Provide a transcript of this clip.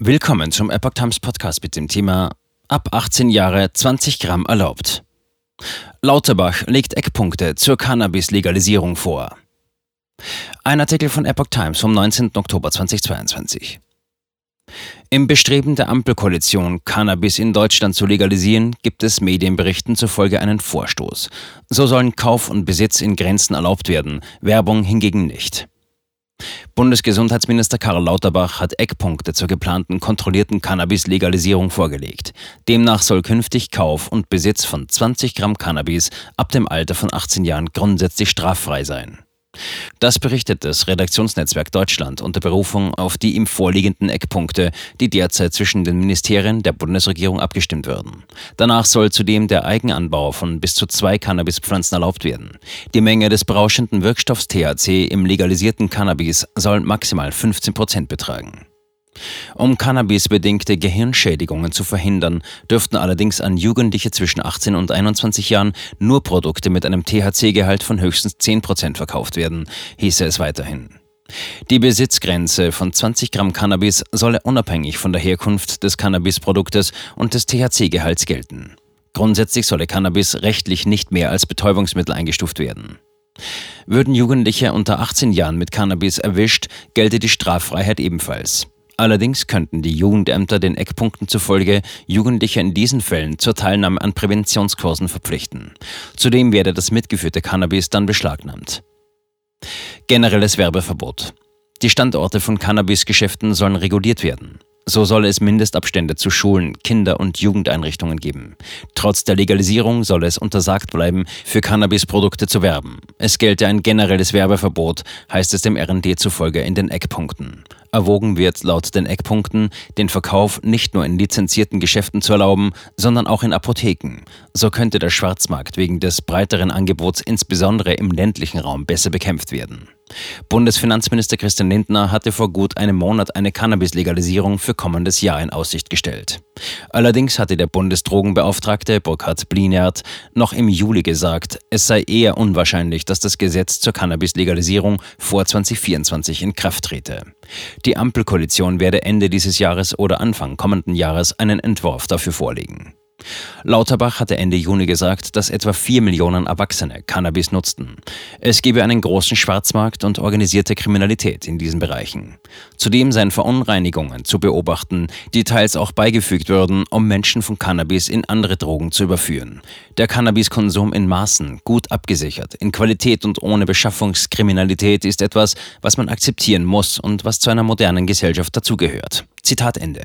Willkommen zum Epoch Times Podcast mit dem Thema Ab 18 Jahre 20 Gramm erlaubt. Lauterbach legt Eckpunkte zur Cannabis-Legalisierung vor. Ein Artikel von Epoch Times vom 19. Oktober 2022. Im Bestreben der Ampelkoalition, Cannabis in Deutschland zu legalisieren, gibt es Medienberichten zufolge einen Vorstoß. So sollen Kauf und Besitz in Grenzen erlaubt werden, Werbung hingegen nicht. Bundesgesundheitsminister Karl Lauterbach hat Eckpunkte zur geplanten kontrollierten Cannabis-Legalisierung vorgelegt. Demnach soll künftig Kauf und Besitz von 20 Gramm Cannabis ab dem Alter von 18 Jahren grundsätzlich straffrei sein. Das berichtet das Redaktionsnetzwerk Deutschland unter Berufung auf die ihm vorliegenden Eckpunkte, die derzeit zwischen den Ministerien der Bundesregierung abgestimmt werden. Danach soll zudem der Eigenanbau von bis zu zwei Cannabispflanzen erlaubt werden. Die Menge des berauschenden Wirkstoffs THC im legalisierten Cannabis soll maximal 15 Prozent betragen. Um cannabisbedingte Gehirnschädigungen zu verhindern, dürften allerdings an Jugendliche zwischen 18 und 21 Jahren nur Produkte mit einem THC-Gehalt von höchstens 10 Prozent verkauft werden, hieße es weiterhin. Die Besitzgrenze von 20 Gramm Cannabis solle unabhängig von der Herkunft des Cannabisproduktes und des THC-Gehalts gelten. Grundsätzlich solle Cannabis rechtlich nicht mehr als Betäubungsmittel eingestuft werden. Würden Jugendliche unter 18 Jahren mit Cannabis erwischt, gelte die Straffreiheit ebenfalls. Allerdings könnten die Jugendämter den Eckpunkten zufolge Jugendliche in diesen Fällen zur Teilnahme an Präventionskursen verpflichten. Zudem werde das mitgeführte Cannabis dann beschlagnahmt. Generelles Werbeverbot. Die Standorte von Cannabisgeschäften sollen reguliert werden. So soll es Mindestabstände zu Schulen, Kinder- und Jugendeinrichtungen geben. Trotz der Legalisierung soll es untersagt bleiben, für Cannabisprodukte zu werben. Es gelte ein generelles Werbeverbot, heißt es dem RND zufolge in den Eckpunkten. Erwogen wird laut den Eckpunkten, den Verkauf nicht nur in lizenzierten Geschäften zu erlauben, sondern auch in Apotheken. So könnte der Schwarzmarkt wegen des breiteren Angebots insbesondere im ländlichen Raum besser bekämpft werden. Bundesfinanzminister Christian Lindner hatte vor gut einem Monat eine Cannabis-Legalisierung für kommendes Jahr in Aussicht gestellt. Allerdings hatte der Bundesdrogenbeauftragte Burkhard Blinert noch im Juli gesagt, es sei eher unwahrscheinlich, dass das Gesetz zur Cannabis-Legalisierung vor 2024 in Kraft trete. Die Ampelkoalition werde Ende dieses Jahres oder Anfang kommenden Jahres einen Entwurf dafür vorlegen. Lauterbach hatte Ende Juni gesagt, dass etwa 4 Millionen Erwachsene Cannabis nutzten. Es gebe einen großen Schwarzmarkt und organisierte Kriminalität in diesen Bereichen. Zudem seien Verunreinigungen zu beobachten, die teils auch beigefügt würden, um Menschen von Cannabis in andere Drogen zu überführen. Der Cannabiskonsum in Maßen, gut abgesichert, in Qualität und ohne Beschaffungskriminalität ist etwas, was man akzeptieren muss und was zu einer modernen Gesellschaft dazugehört. Zitat Ende.